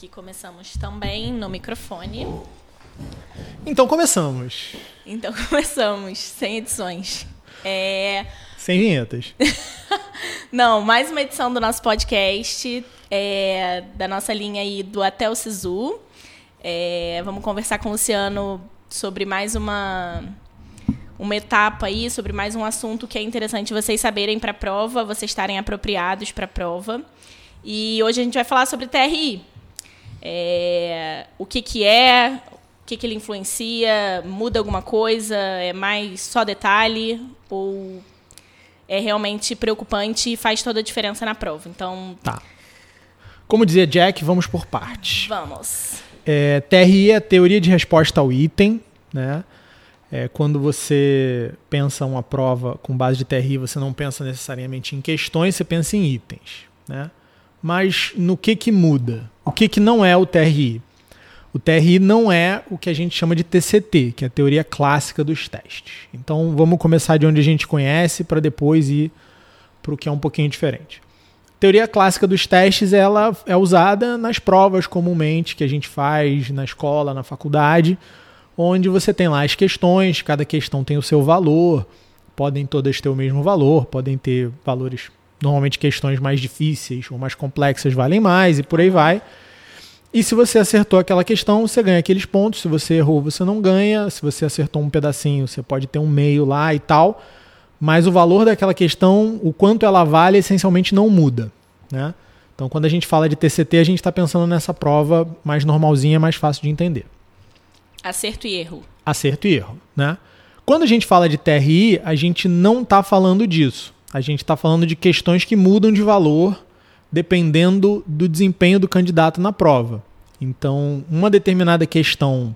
Aqui começamos também no microfone. Então começamos. Então começamos, sem edições. É... Sem vinhetas. Não, mais uma edição do nosso podcast, é, da nossa linha aí do Até o Sisu. É, vamos conversar com o Luciano sobre mais uma, uma etapa aí, sobre mais um assunto que é interessante vocês saberem para a prova, vocês estarem apropriados para a prova. E hoje a gente vai falar sobre TRI. É, o que, que é, o que, que ele influencia, muda alguma coisa, é mais só detalhe ou é realmente preocupante e faz toda a diferença na prova. Então. Tá. Como dizia Jack, vamos por partes. Vamos. É, TRI é teoria de resposta ao item, né? É, quando você pensa uma prova com base de TRI, você não pensa necessariamente em questões, você pensa em itens, né? Mas no que que muda? O que que não é o TRI? O TRI não é o que a gente chama de TCT, que é a teoria clássica dos testes. Então vamos começar de onde a gente conhece para depois ir para o que é um pouquinho diferente. A teoria clássica dos testes ela é usada nas provas comumente que a gente faz na escola, na faculdade, onde você tem lá as questões, cada questão tem o seu valor, podem todas ter o mesmo valor, podem ter valores, normalmente questões mais difíceis ou mais complexas valem mais e por aí vai. E se você acertou aquela questão, você ganha aqueles pontos. Se você errou, você não ganha. Se você acertou um pedacinho, você pode ter um meio lá e tal. Mas o valor daquela questão, o quanto ela vale, essencialmente não muda. Né? Então, quando a gente fala de TCT, a gente está pensando nessa prova mais normalzinha, mais fácil de entender. Acerto e erro. Acerto e erro. Né? Quando a gente fala de TRI, a gente não está falando disso. A gente está falando de questões que mudam de valor dependendo do desempenho do candidato na prova. Então, uma determinada questão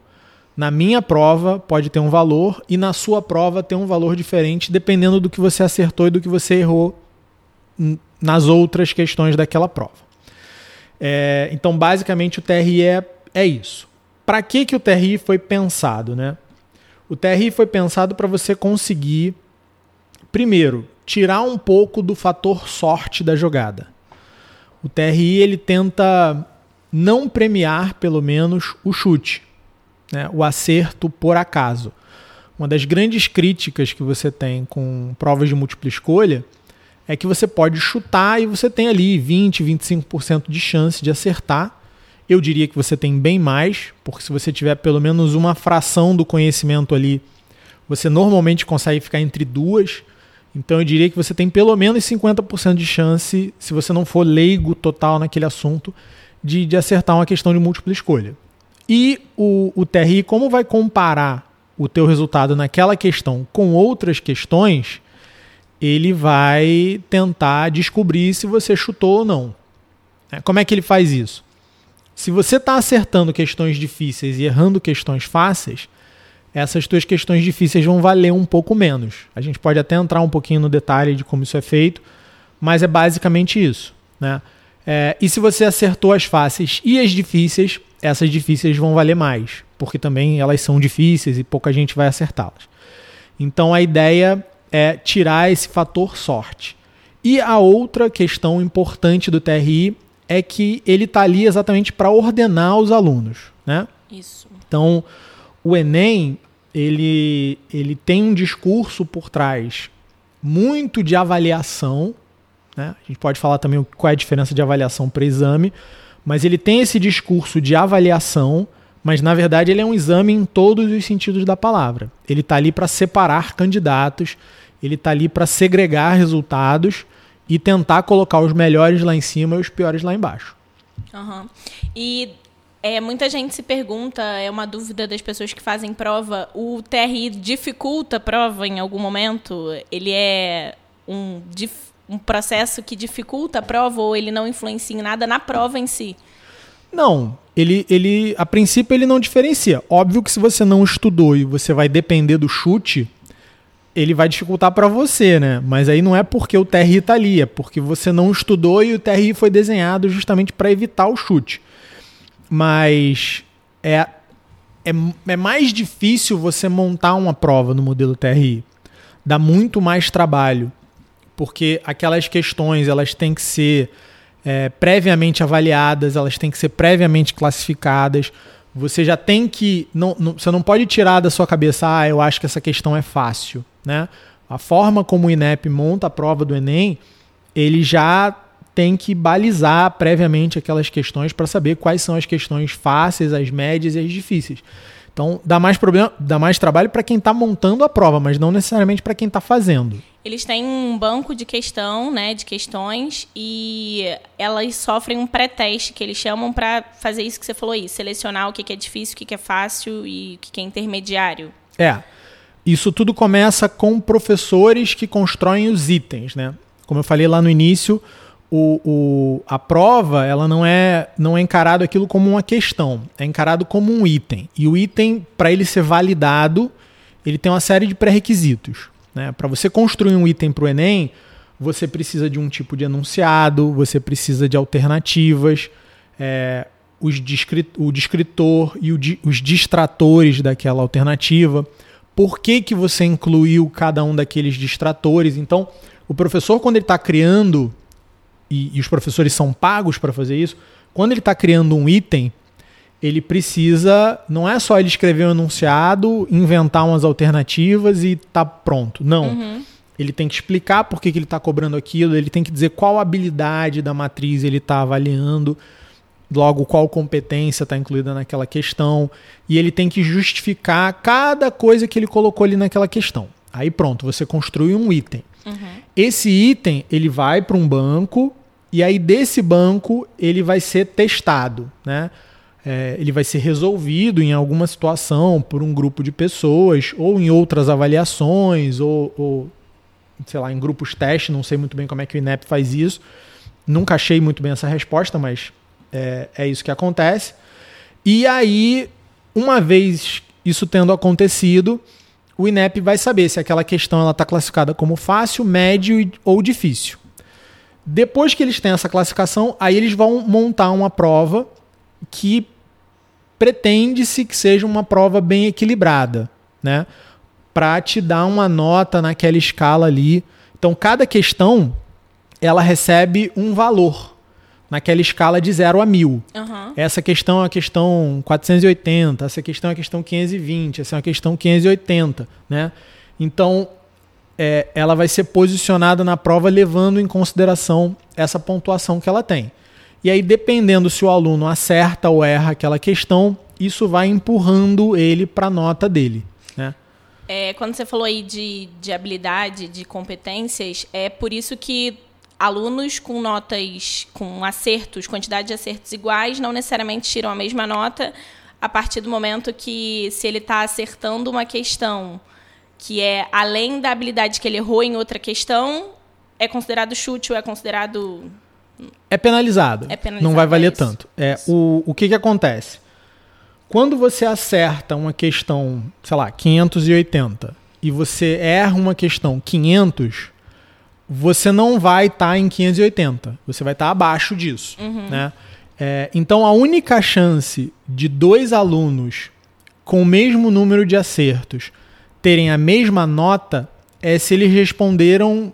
na minha prova pode ter um valor e na sua prova ter um valor diferente, dependendo do que você acertou e do que você errou nas outras questões daquela prova. É, então, basicamente, o TRI é, é isso. Para que, que o TRI foi pensado? Né? O TRI foi pensado para você conseguir, primeiro, tirar um pouco do fator sorte da jogada. O TRI ele tenta não premiar, pelo menos, o chute, né? o acerto por acaso. Uma das grandes críticas que você tem com provas de múltipla escolha é que você pode chutar e você tem ali 20, 25% de chance de acertar. Eu diria que você tem bem mais, porque se você tiver pelo menos uma fração do conhecimento ali, você normalmente consegue ficar entre duas. Então eu diria que você tem pelo menos 50% de chance, se você não for leigo total naquele assunto, de, de acertar uma questão de múltipla escolha. E o, o TRI, como vai comparar o teu resultado naquela questão com outras questões, ele vai tentar descobrir se você chutou ou não. É, como é que ele faz isso? Se você está acertando questões difíceis e errando questões fáceis, essas tuas questões difíceis vão valer um pouco menos. A gente pode até entrar um pouquinho no detalhe de como isso é feito, mas é basicamente isso. Né? É, e se você acertou as fáceis e as difíceis, essas difíceis vão valer mais, porque também elas são difíceis e pouca gente vai acertá-las. Então a ideia é tirar esse fator sorte. E a outra questão importante do TRI é que ele está ali exatamente para ordenar os alunos. Né? Isso. Então, o Enem ele, ele tem um discurso por trás muito de avaliação. Né? A gente pode falar também qual é a diferença de avaliação para exame, mas ele tem esse discurso de avaliação, mas na verdade ele é um exame em todos os sentidos da palavra. Ele está ali para separar candidatos, ele está ali para segregar resultados e tentar colocar os melhores lá em cima e os piores lá embaixo. Uhum. E é, muita gente se pergunta, é uma dúvida das pessoas que fazem prova, o TRI dificulta a prova em algum momento? Ele é um, um processo que dificulta a prova ou ele não influencia em nada na prova em si? Não, ele, ele, a princípio ele não diferencia. Óbvio que se você não estudou e você vai depender do chute, ele vai dificultar para você, né? Mas aí não é porque o TRI está ali, é porque você não estudou e o TRI foi desenhado justamente para evitar o chute. Mas é, é, é mais difícil você montar uma prova no modelo TRI. Dá muito mais trabalho. Porque aquelas questões elas têm que ser é, previamente avaliadas, elas têm que ser previamente classificadas. Você já tem que. Não, não, você não pode tirar da sua cabeça, ah, eu acho que essa questão é fácil. Né? A forma como o INEP monta a prova do Enem, ele já tem que balizar previamente aquelas questões para saber quais são as questões fáceis, as médias e as difíceis. Então, dá mais problema, dá mais trabalho para quem está montando a prova, mas não necessariamente para quem está fazendo. Eles têm um banco de questão, né, de questões e elas sofrem um pré-teste que eles chamam para fazer isso que você falou aí, selecionar o que é difícil, o que é fácil e o que é intermediário. É. Isso tudo começa com professores que constroem os itens, né? Como eu falei lá no início, o, o, a prova ela não é não é encarado aquilo como uma questão, é encarado como um item. E o item, para ele ser validado, ele tem uma série de pré-requisitos. Né? Para você construir um item para o Enem, você precisa de um tipo de enunciado, você precisa de alternativas, é, os o descritor e o, os distratores daquela alternativa. Por que, que você incluiu cada um daqueles distratores? Então, o professor, quando ele está criando e, e os professores são pagos para fazer isso, quando ele está criando um item, ele precisa, não é só ele escrever um enunciado, inventar umas alternativas e tá pronto. Não. Uhum. Ele tem que explicar por que, que ele está cobrando aquilo, ele tem que dizer qual habilidade da matriz ele está avaliando, logo qual competência está incluída naquela questão, e ele tem que justificar cada coisa que ele colocou ali naquela questão. Aí pronto, você construi um item. Esse item ele vai para um banco e aí desse banco ele vai ser testado, né? É, ele vai ser resolvido em alguma situação por um grupo de pessoas ou em outras avaliações ou, ou sei lá em grupos teste. Não sei muito bem como é que o INEP faz isso. Nunca achei muito bem essa resposta, mas é, é isso que acontece. E aí, uma vez isso tendo acontecido, o INEP vai saber se aquela questão está classificada como fácil, médio ou difícil. Depois que eles têm essa classificação, aí eles vão montar uma prova que pretende-se que seja uma prova bem equilibrada, né? Para te dar uma nota naquela escala ali. Então, cada questão ela recebe um valor naquela escala de 0 a 1000. Uhum. Essa questão é a questão 480, essa questão é a questão 520, essa é a questão 580, né? Então, é, ela vai ser posicionada na prova levando em consideração essa pontuação que ela tem. E aí, dependendo se o aluno acerta ou erra aquela questão, isso vai empurrando ele para a nota dele. Né? É, quando você falou aí de, de habilidade, de competências, é por isso que alunos com notas, com acertos, quantidade de acertos iguais, não necessariamente tiram a mesma nota a partir do momento que, se ele está acertando uma questão que é além da habilidade que ele errou em outra questão, é considerado chute ou é considerado. É penalizado. É penalizado não vai valer é tanto. É, o, o que, que acontece? Quando você acerta uma questão, sei lá, 580, e você erra uma questão 500, você não vai estar tá em 580. Você vai estar tá abaixo disso. Uhum. Né? É, então, a única chance de dois alunos com o mesmo número de acertos terem a mesma nota é se eles responderam.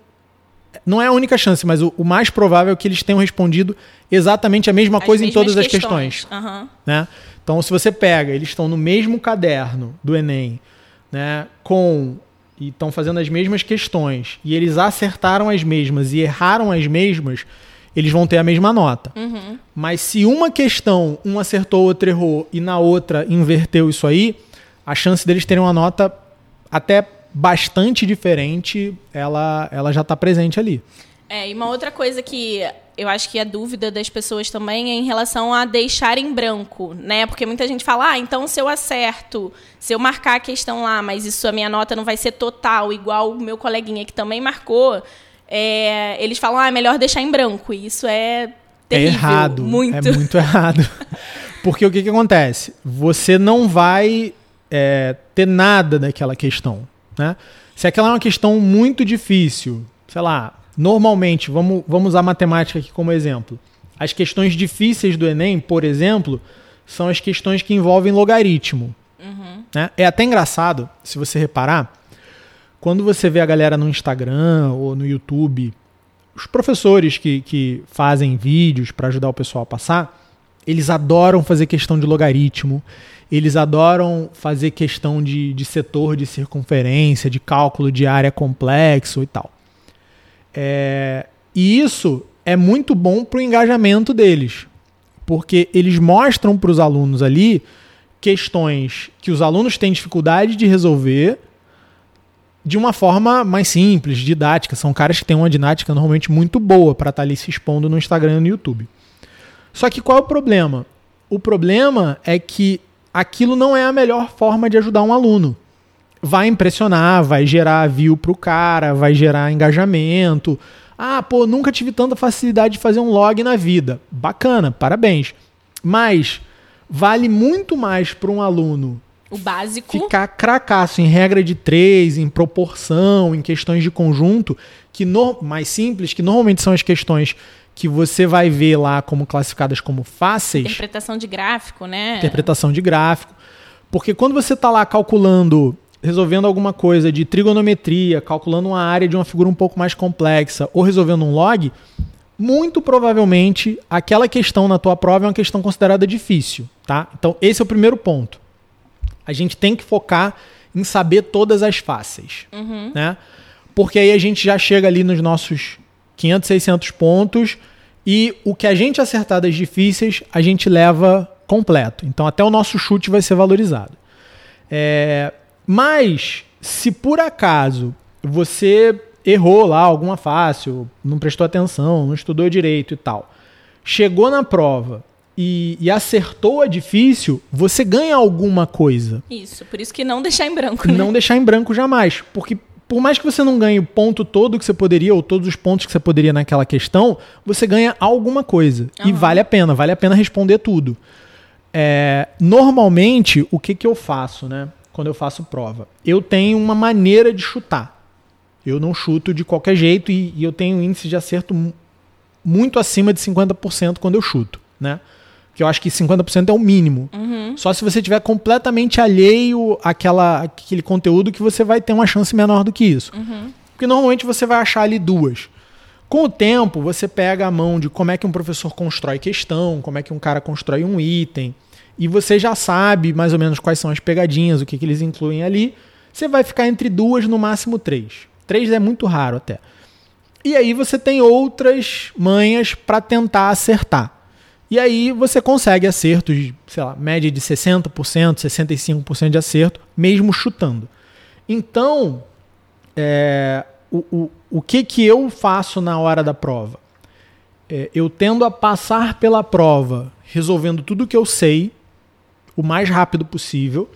Não é a única chance, mas o, o mais provável é que eles tenham respondido exatamente a mesma as coisa em todas questões. as questões. Uhum. Né? Então, se você pega, eles estão no mesmo caderno do Enem, né, com e estão fazendo as mesmas questões e eles acertaram as mesmas e erraram as mesmas, eles vão ter a mesma nota. Uhum. Mas se uma questão um acertou, outro errou e na outra inverteu isso aí, a chance deles terem uma nota até bastante diferente, ela, ela já está presente ali. É, e uma outra coisa que eu acho que a dúvida das pessoas também é em relação a deixar em branco, né? Porque muita gente fala, ah, então se eu acerto, se eu marcar a questão lá, mas isso a minha nota não vai ser total, igual o meu coleguinha que também marcou, é, eles falam, ah, é melhor deixar em branco. E isso é, é terrível. É errado. Muito. É muito errado. Porque o que, que acontece? Você não vai é, ter nada daquela questão, né? Se aquela é uma questão muito difícil, sei lá, Normalmente, vamos, vamos usar matemática aqui como exemplo. As questões difíceis do Enem, por exemplo, são as questões que envolvem logaritmo. Uhum. Né? É até engraçado, se você reparar, quando você vê a galera no Instagram ou no YouTube os professores que, que fazem vídeos para ajudar o pessoal a passar, eles adoram fazer questão de logaritmo, eles adoram fazer questão de, de setor de circunferência, de cálculo de área complexo e tal. É, e isso é muito bom para o engajamento deles, porque eles mostram para os alunos ali questões que os alunos têm dificuldade de resolver de uma forma mais simples, didática. São caras que têm uma didática normalmente muito boa para estar tá ali se expondo no Instagram e no YouTube. Só que qual é o problema? O problema é que aquilo não é a melhor forma de ajudar um aluno. Vai impressionar, vai gerar view pro cara, vai gerar engajamento. Ah, pô, nunca tive tanta facilidade de fazer um log na vida. Bacana, parabéns. Mas vale muito mais para um aluno o básico. Ficar cracaço em regra de três, em proporção, em questões de conjunto, que no, mais simples, que normalmente são as questões que você vai ver lá como classificadas como fáceis. Interpretação de gráfico, né? Interpretação de gráfico. Porque quando você está lá calculando, resolvendo alguma coisa de trigonometria, calculando uma área de uma figura um pouco mais complexa, ou resolvendo um log, muito provavelmente aquela questão na tua prova é uma questão considerada difícil, tá? Então esse é o primeiro ponto. A gente tem que focar em saber todas as fáceis, uhum. né? Porque aí a gente já chega ali nos nossos 500, 600 pontos e o que a gente acertar das difíceis, a gente leva completo. Então até o nosso chute vai ser valorizado. É, mas se por acaso você errou lá alguma fácil, não prestou atenção, não estudou direito e tal, chegou na prova e, e, acertou a difícil, você ganha alguma coisa. Isso, por isso que não deixar em branco. Né? Não deixar em branco jamais. Porque por mais que você não ganhe o ponto todo que você poderia, ou todos os pontos que você poderia naquela questão, você ganha alguma coisa. Uhum. E vale a pena, vale a pena responder tudo. É, normalmente, o que, que eu faço, né? Quando eu faço prova? Eu tenho uma maneira de chutar. Eu não chuto de qualquer jeito e, e eu tenho um índice de acerto muito acima de 50% quando eu chuto, né? que eu acho que 50% é o mínimo. Uhum. Só se você tiver completamente alheio àquela, àquele conteúdo que você vai ter uma chance menor do que isso. Uhum. Porque normalmente você vai achar ali duas. Com o tempo, você pega a mão de como é que um professor constrói questão, como é que um cara constrói um item, e você já sabe mais ou menos quais são as pegadinhas, o que, que eles incluem ali. Você vai ficar entre duas, no máximo três. Três é muito raro até. E aí você tem outras manhas para tentar acertar. E aí você consegue acertos, sei lá, média de 60%, 65% de acerto, mesmo chutando. Então, é, o, o, o que, que eu faço na hora da prova? É, eu tendo a passar pela prova resolvendo tudo que eu sei o mais rápido possível.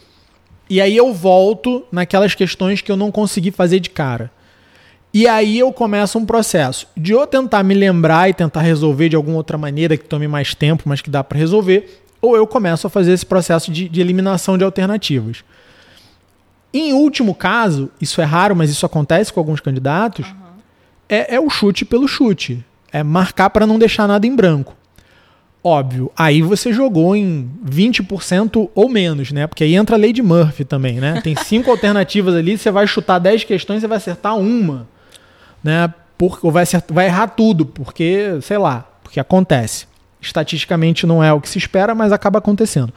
E aí eu volto naquelas questões que eu não consegui fazer de cara. E aí eu começo um processo de eu tentar me lembrar e tentar resolver de alguma outra maneira que tome mais tempo, mas que dá para resolver, ou eu começo a fazer esse processo de, de eliminação de alternativas. Em último caso, isso é raro, mas isso acontece com alguns candidatos, uhum. é, é o chute pelo chute. É marcar para não deixar nada em branco. Óbvio, aí você jogou em 20% ou menos, né? Porque aí entra a lei de Murphy também, né? Tem cinco alternativas ali, você vai chutar 10 questões, você vai acertar uma né? Por, ou vai, acertar, vai errar tudo, porque, sei lá, porque acontece. Estatisticamente não é o que se espera, mas acaba acontecendo.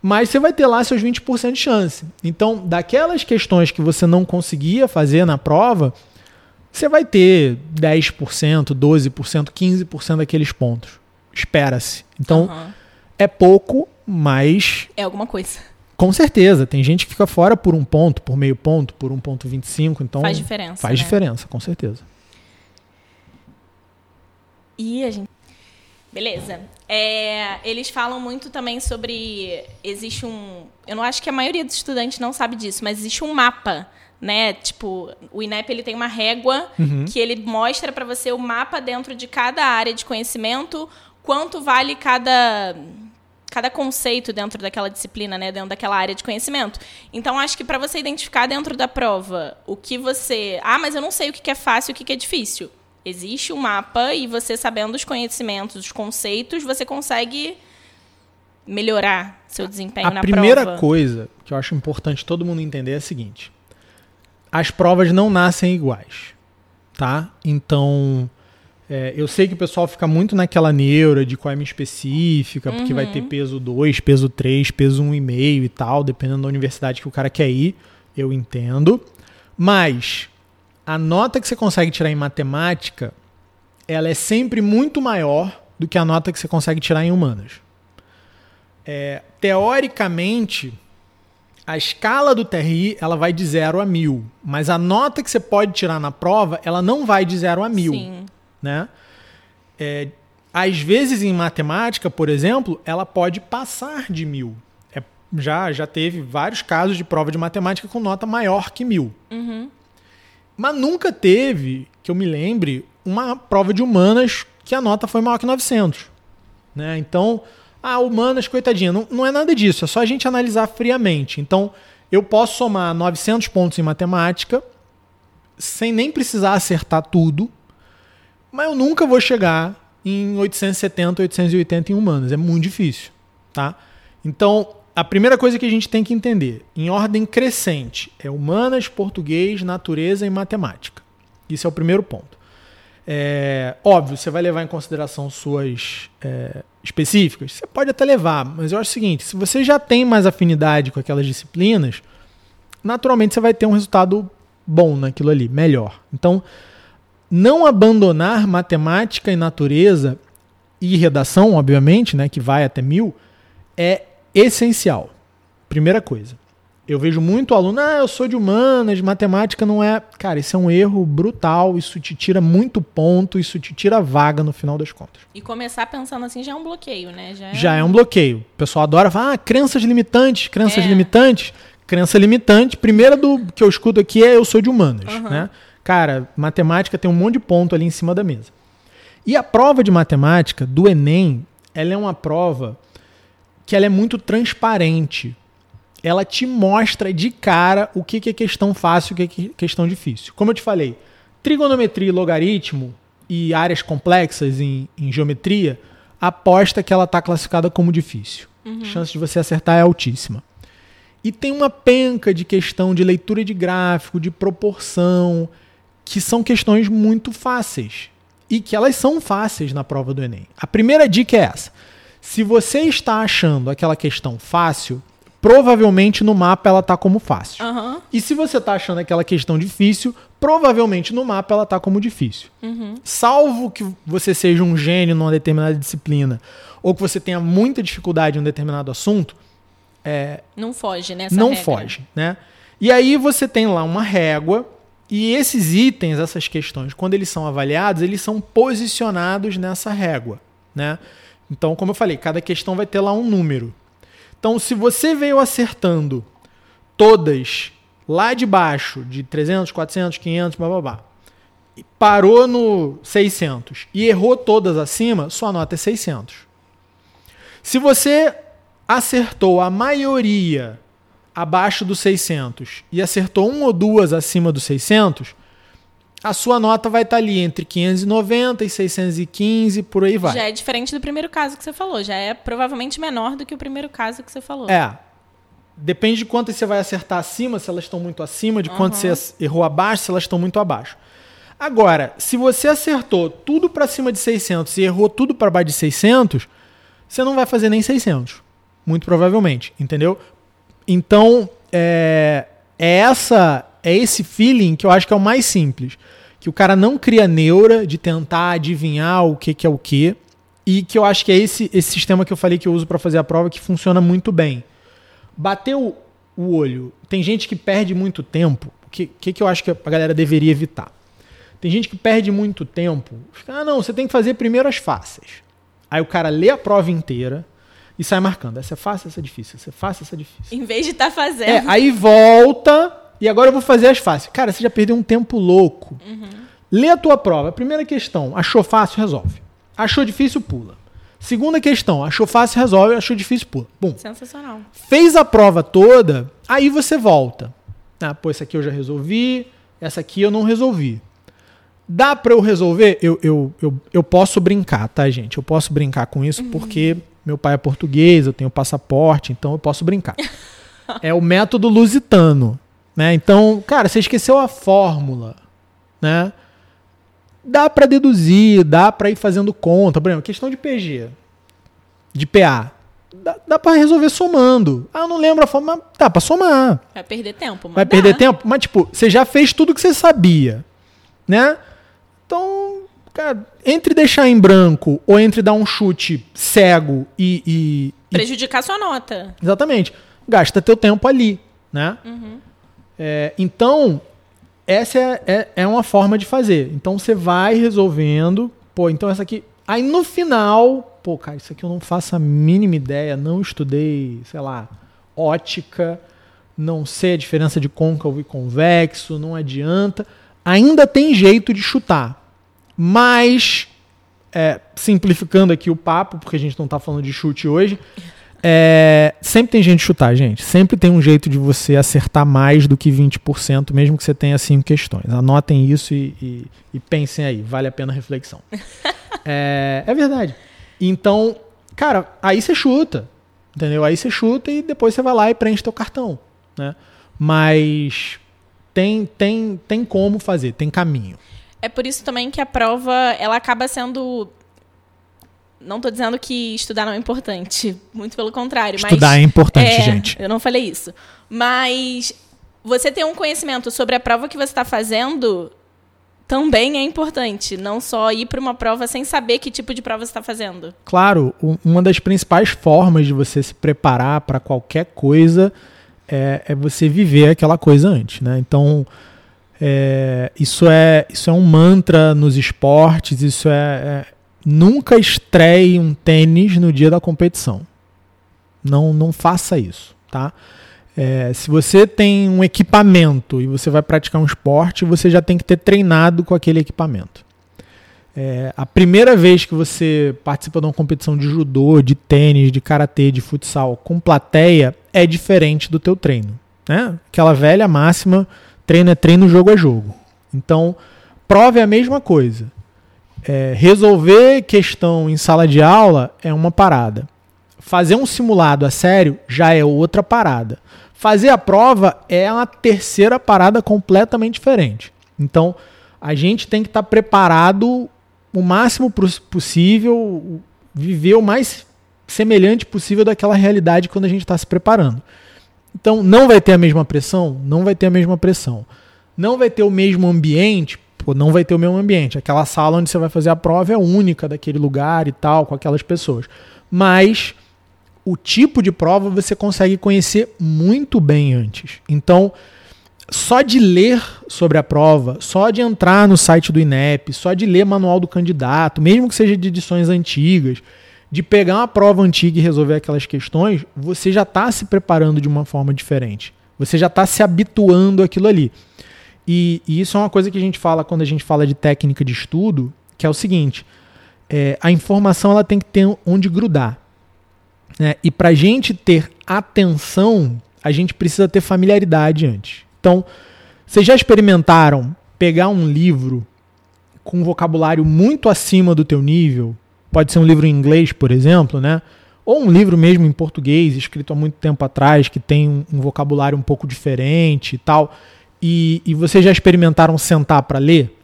Mas você vai ter lá seus 20% de chance. Então, daquelas questões que você não conseguia fazer na prova, você vai ter 10%, 12%, 15% daqueles pontos. Espera-se. Então, uhum. é pouco, mas. É alguma coisa. Com certeza. Tem gente que fica fora por um ponto, por meio ponto, por 1,25. Então. Faz diferença. Faz né? diferença, com certeza. E a gente. Beleza. É, eles falam muito também sobre. Existe um. Eu não acho que a maioria dos estudantes não sabe disso, mas existe um mapa né? Tipo, o INEP ele tem uma régua uhum. que ele mostra para você o mapa dentro de cada área de conhecimento, quanto vale cada cada conceito dentro daquela disciplina, né, dentro daquela área de conhecimento. Então, acho que para você identificar dentro da prova o que você. Ah, mas eu não sei o que é fácil e o que é difícil. Existe um mapa e você sabendo os conhecimentos, os conceitos, você consegue melhorar seu desempenho a na prova. A primeira coisa que eu acho importante todo mundo entender é a seguinte: as provas não nascem iguais, tá? Então, É, eu sei que o pessoal fica muito naquela neura de qual é minha específica, porque vai ter peso 2, peso 3, peso 1,5 e tal, dependendo da universidade que o cara quer ir. Eu entendo. Mas a nota que você consegue tirar em matemática, ela é sempre muito maior do que a nota que você consegue tirar em humanas. É, teoricamente, a escala do TRI ela vai de 0 a 1000, mas a nota que você pode tirar na prova, ela não vai de 0 a 1000. Sim. Né? É, às vezes, em matemática, por exemplo, ela pode passar de 1000. É, já, já teve vários casos de prova de matemática com nota maior que 1000. Uhum. Mas nunca teve, que eu me lembre, uma prova de humanas que a nota foi maior que 900. Né? Então, ah, humanas, coitadinha, não, não é nada disso, é só a gente analisar friamente. Então, eu posso somar 900 pontos em matemática, sem nem precisar acertar tudo, mas eu nunca vou chegar em 870, 880 em humanas. É muito difícil, tá? Então, a primeira coisa que a gente tem que entender, em ordem crescente, é humanas, português, natureza e matemática. Isso é o primeiro ponto. É, óbvio, você vai levar em consideração suas é, específicas? Você pode até levar, mas eu acho o seguinte: se você já tem mais afinidade com aquelas disciplinas, naturalmente você vai ter um resultado bom naquilo ali, melhor. Então, não abandonar matemática e natureza e redação, obviamente, né, que vai até mil, é essencial. Primeira coisa. Eu vejo muito aluno, ah, eu sou de humanas, matemática não é. Cara, isso é um erro brutal, isso te tira muito ponto, isso te tira vaga no final das contas. E começar pensando assim já é um bloqueio, né? Já é, Já é um bloqueio. O pessoal adora falar, ah, crenças limitantes, crenças É. limitantes. Crença limitante, primeira do que eu escuto aqui é eu sou de humanas, Aham. né? Cara, matemática tem um monte de ponto ali em cima da mesa. E a prova de matemática do Enem, ela é uma prova que ela é muito transparente. Ela te mostra de cara o que é questão fácil e o que é questão difícil. Como eu te falei, trigonometria e logaritmo e áreas complexas em, em geometria, aposta que ela está classificada como difícil. A chance de você acertar é altíssima. E tem uma penca de questão de leitura de gráfico, de proporção, que são questões muito fáceis. E que elas são fáceis na prova do Enem. A primeira dica é essa. Se você está achando aquela questão fácil, provavelmente no mapa ela está como fácil. Aham. E se você está achando aquela questão difícil, provavelmente no mapa ela está como difícil. Salvo que você seja um gênio numa determinada disciplina ou que você tenha muita dificuldade em um determinado assunto, Não foge, né? não regra. foge, né? E aí você tem lá uma régua e esses itens, essas questões, quando eles são avaliados, eles são posicionados nessa régua, né? Então, como eu falei, cada questão vai ter lá um número. Então, se você veio acertando todas lá de baixo, de 300, 400, 500, blá, blá, blá, parou no 600 e errou todas acima, sua nota é 600. Se você acertou a maioria abaixo do 600 e acertou um ou duas acima do 600, a sua nota vai estar ali entre 590 e 615, por aí vai. Já é diferente do primeiro caso que você falou. Já é provavelmente menor do que o primeiro caso que você falou. É. Depende de quantas você vai acertar acima, se elas estão muito acima, de quanto você errou abaixo, se elas estão muito abaixo. Agora, se você acertou tudo para cima de 600 e errou tudo para baixo de 600, você não vai fazer nem 600. Muito provavelmente, entendeu? Então, é, é essa é esse feeling que eu acho que é o mais simples. Que o cara não cria neura de tentar adivinhar o que, que é o que. E que eu acho que é esse, esse sistema que eu falei que eu uso para fazer a prova que funciona muito bem. Bateu o olho. Tem gente que perde muito tempo. O que, que, que eu acho que a galera deveria evitar? Tem gente que perde muito tempo. Ah, não, você tem que fazer primeiro as fáceis. Aí o cara lê a prova inteira e sai marcando. Essa é fácil, essa é difícil. Essa é fácil, essa é difícil. Em vez de estar fazendo. É, aí volta e agora eu vou fazer as fáceis. Cara, você já perdeu um tempo louco. Lê a tua prova. Primeira questão, achou fácil, resolve. Achou difícil, pula. Segunda questão, achou fácil, resolve. Achou difícil, pula. Bum. Sensacional. Fez a prova toda, aí você volta. Ah, pô, essa aqui eu já resolvi, essa aqui eu não resolvi. Dá pra eu resolver? Eu, eu, eu, eu posso brincar, tá, gente? Eu posso brincar com isso porque meu pai é português, eu tenho passaporte, então eu posso brincar. é o método lusitano, né? Então, cara, você esqueceu a fórmula, né? dá para deduzir, dá para ir fazendo conta. Por exemplo, questão de PG, de PA. Dá, dá para resolver somando. Ah, eu não lembro a forma, mas dá para somar. Vai perder tempo, Vai perder tempo, mas tipo, você já fez tudo que você sabia, né? Então, cara, entre deixar em branco ou entre dar um chute cego e, e- e Prejudicar sua nota. Exatamente. Gasta teu tempo ali, né? É, então, essa é, é, é uma forma de fazer. Então, você vai resolvendo. Pô, então essa aqui... Aí, no final... Pô, cara, isso aqui eu não faço a mínima ideia. Não estudei, sei lá, ótica. Não sei a diferença de côncavo e convexo. Não adianta. Ainda tem jeito de chutar. Mas é, simplificando aqui o papo, porque a gente não tá falando de chute hoje, é, sempre tem gente chutar, gente. Sempre tem um jeito de você acertar mais do que 20%, mesmo que você tenha cinco questões. Anotem isso e, e- e pensem aí, vale a pena a reflexão. é, é verdade. Então, cara, aí você chuta, entendeu? Aí você chuta e depois você vai lá e preenche teu cartão, né? Mas tem, tem, tem como fazer, tem caminho. É por isso também que a prova, ela acaba sendo... Não tô dizendo que estudar não é importante. Muito pelo contrário. Estudar mas é importante, É, gente. Eu não falei isso. Mas você ter um conhecimento sobre a prova que você está fazendo também é importante. Não só ir para uma prova sem saber que tipo de prova você está fazendo. Claro, uma das principais formas de você se preparar para qualquer coisa é, é você viver aquela coisa antes, né? Então, é, isso, é, isso é um mantra nos esportes, isso é, é- Nunca estreie um tênis no dia da competição. Não, não faça isso, tá? É, se você tem um equipamento e você vai praticar um esporte, você já tem que ter treinado com aquele equipamento. É, a primeira vez que você participa de uma competição de judô, de tênis, de karatê, de futsal com plateia é diferente do teu treino, né? Aquela velha máxima, treino é treino, jogo é jogo. Então, prova é a mesma coisa. É, resolver questão em sala de aula é uma parada. Fazer um simulado a sério já é outra parada. Fazer a prova é uma terceira parada completamente diferente. Então, a gente tem que estar preparado o máximo possível, viver o mais semelhante possível daquela realidade quando a gente está se preparando. Então, não vai ter a mesma pressão? Não vai ter a mesma pressão. Não vai ter o mesmo ambiente? Pô, não vai ter o mesmo ambiente. Aquela sala onde você vai fazer a prova é única daquele lugar e tal, com aquelas pessoas. Mas o tipo de prova você consegue conhecer muito bem antes. Então, só de ler sobre a prova, só de entrar no site do INEP, só de ler manual do candidato, mesmo que seja de edições antigas, de pegar uma prova antiga e resolver aquelas questões, você já está se preparando de uma forma diferente. Você já está se habituando àquilo ali. E, e isso é uma coisa que a gente fala quando a gente fala de técnica de estudo, que é o seguinte: é, a informação ela tem que ter onde grudar. né? E para a gente ter atenção, a gente precisa ter familiaridade antes. Então, vocês já experimentaram pegar um livro com um vocabulário muito acima do teu nível? Pode ser um livro em inglês, por exemplo, né? Ou um livro mesmo em português, escrito há muito tempo atrás, que tem um, um vocabulário um pouco diferente e tal. E, e vocês já experimentaram sentar para ler?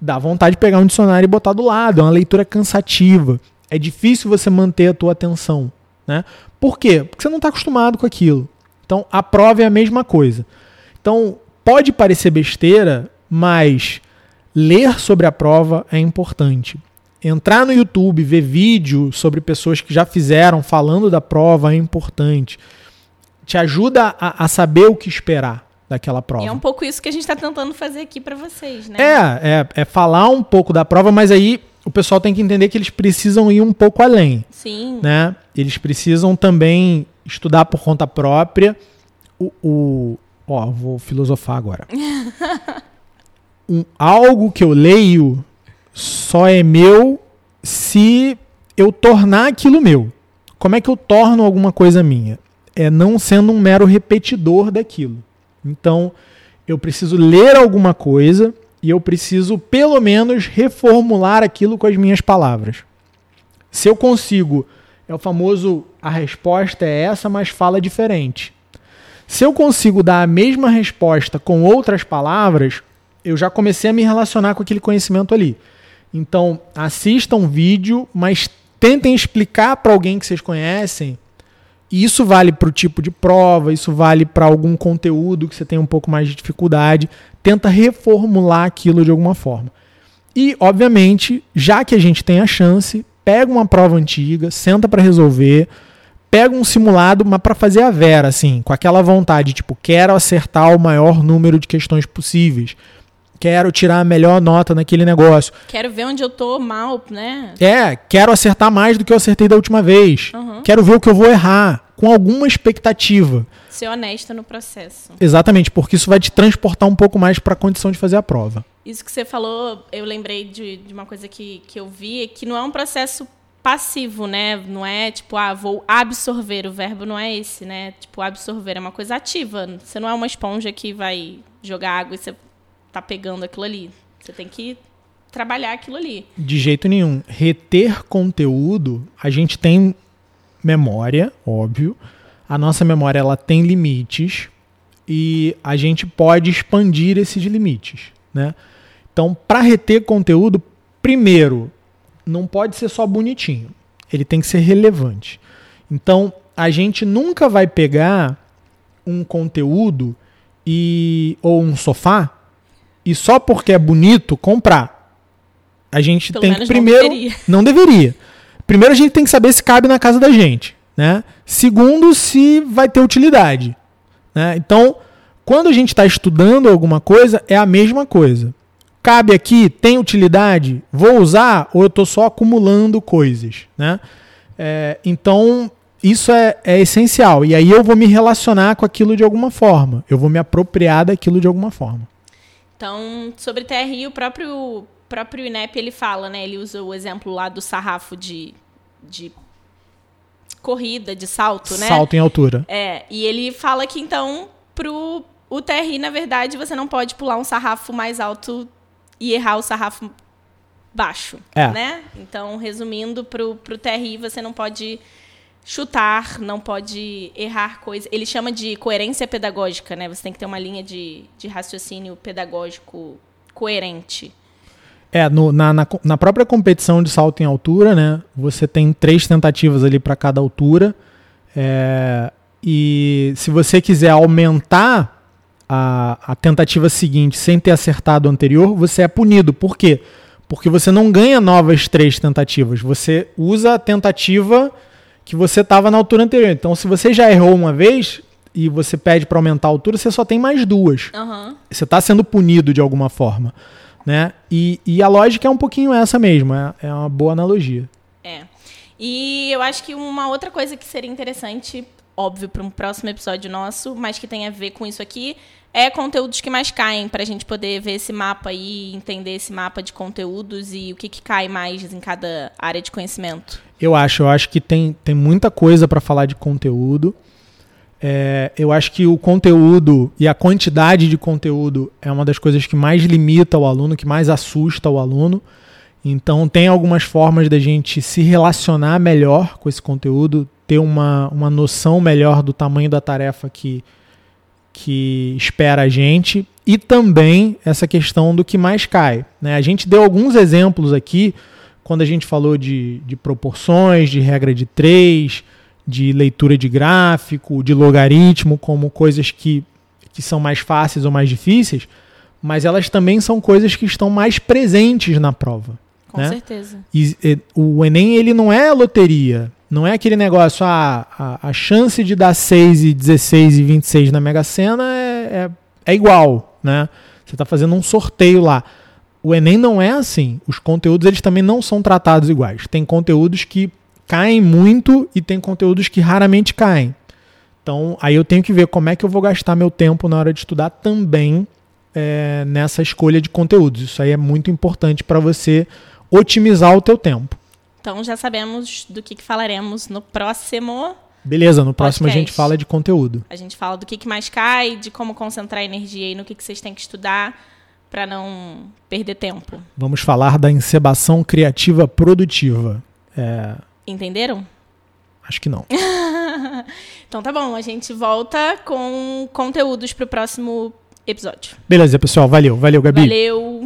Dá vontade de pegar um dicionário e botar do lado. É uma leitura cansativa. É difícil você manter a tua atenção. Né? Por quê? Porque você não está acostumado com aquilo. Então, a prova é a mesma coisa. Então, pode parecer besteira, mas ler sobre a prova é importante. Entrar no YouTube, ver vídeo sobre pessoas que já fizeram falando da prova é importante. Te ajuda a, a saber o que esperar daquela prova. E é um pouco isso que a gente está tentando fazer aqui para vocês, né? É, é, é falar um pouco da prova, mas aí o pessoal tem que entender que eles precisam ir um pouco além, Sim. né? Eles precisam também estudar por conta própria. O, o ó, vou filosofar agora. Um- algo que eu leio só é meu se eu tornar aquilo meu. Como é que eu torno alguma coisa minha? É não sendo um mero repetidor daquilo. Então, eu preciso ler alguma coisa e eu preciso, pelo menos, reformular aquilo com as minhas palavras. Se eu consigo, é o famoso a resposta é essa, mas fala diferente. Se eu consigo dar a mesma resposta com outras palavras, eu já comecei a me relacionar com aquele conhecimento ali. Então, assistam um vídeo, mas tentem explicar para alguém que vocês conhecem. Isso vale para o tipo de prova, isso vale para algum conteúdo que você tem um pouco mais de dificuldade. Tenta reformular aquilo de alguma forma. E, obviamente, já que a gente tem a chance, pega uma prova antiga, senta para resolver, pega um simulado, mas para fazer a vera, assim, com aquela vontade, tipo, quero acertar o maior número de questões possíveis. Quero tirar a melhor nota naquele negócio. Quero ver onde eu tô mal, né? É, quero acertar mais do que eu acertei da última vez. Uhum. Quero ver o que eu vou errar, com alguma expectativa. Ser honesta no processo. Exatamente, porque isso vai te transportar um pouco mais para a condição de fazer a prova. Isso que você falou, eu lembrei de, de uma coisa que, que eu vi, que não é um processo passivo, né? Não é tipo, ah, vou absorver. O verbo não é esse, né? Tipo, absorver é uma coisa ativa. Você não é uma esponja que vai jogar água e você tá pegando aquilo ali. Você tem que trabalhar aquilo ali. De jeito nenhum. Reter conteúdo, a gente tem memória, óbvio. A nossa memória ela tem limites e a gente pode expandir esses limites, né? Então, para reter conteúdo, primeiro, não pode ser só bonitinho. Ele tem que ser relevante. Então, a gente nunca vai pegar um conteúdo e ou um sofá e só porque é bonito comprar. A gente Pelo tem que primeiro não deveria. não deveria. Primeiro a gente tem que saber se cabe na casa da gente, né? Segundo, se vai ter utilidade, né? Então, quando a gente está estudando alguma coisa, é a mesma coisa. Cabe aqui, tem utilidade, vou usar ou eu estou só acumulando coisas, né? É, então, isso é, é essencial. E aí eu vou me relacionar com aquilo de alguma forma. Eu vou me apropriar daquilo de alguma forma. Então, sobre TRI, o próprio, próprio INEP ele fala, né? Ele usa o exemplo lá do sarrafo de, de corrida, de salto, né? Salto em altura. É, e ele fala que então, pro o TRI, na verdade, você não pode pular um sarrafo mais alto e errar o sarrafo baixo, É. né? Então, resumindo, pro, pro TRI você não pode chutar, não pode errar coisas. Ele chama de coerência pedagógica, né? Você tem que ter uma linha de, de raciocínio pedagógico coerente. É, no- na, na, na própria competição de salto em altura, né? Você tem três tentativas ali para cada altura. É, e se você quiser aumentar a, a tentativa seguinte sem ter acertado anterior, você é punido. Por quê? Porque você não ganha novas três tentativas. Você usa a tentativa que você estava na altura anterior. Então, se você já errou uma vez e você pede para aumentar a altura, você só tem mais duas Aham. você está sendo punido de alguma forma, né? E, e a lógica é um pouquinho essa mesmo, é, é uma boa analogia. É. E eu acho que uma outra coisa que seria interessante, óbvio, para um próximo episódio nosso, mas que tem a ver com isso aqui, é conteúdos que mais caem, para a gente poder ver esse mapa aí, entender esse mapa de conteúdos e o que, que cai mais em cada área de conhecimento. Eu acho, eu acho que tem, tem muita coisa para falar de conteúdo. É, eu acho que o conteúdo e a quantidade de conteúdo é uma das coisas que mais limita o aluno, que mais assusta o aluno. Então, tem algumas formas da gente se relacionar melhor com esse conteúdo, ter uma, uma noção melhor do tamanho da tarefa que, que espera a gente e também essa questão do que mais cai. Né? A gente deu alguns exemplos aqui quando a gente falou de, de proporções, de regra de três, de leitura de gráfico, de logaritmo, como coisas que, que são mais fáceis ou mais difíceis, mas elas também são coisas que estão mais presentes na prova. Com né? certeza. E, e, o Enem ele não é loteria. Não é aquele negócio, ah, a, a chance de dar 6 e 16 e 26 na Mega Sena é, é, é igual, né? Você está fazendo um sorteio lá. O Enem não é assim. Os conteúdos eles também não são tratados iguais. Tem conteúdos que caem muito e tem conteúdos que raramente caem. Então, aí eu tenho que ver como é que eu vou gastar meu tempo na hora de estudar também é, nessa escolha de conteúdos. Isso aí é muito importante para você otimizar o teu tempo. Então já sabemos do que, que falaremos no próximo. Beleza, no próximo a Podcast. gente fala de conteúdo. A gente fala do que, que mais cai, de como concentrar energia e no que, que vocês têm que estudar para não perder tempo. Vamos falar da encebação criativa produtiva. É, Entenderam? acho que não. Então tá bom, a gente volta com conteúdos para o próximo episódio. Beleza, pessoal. Valeu. Valeu, Gabi. Valeu!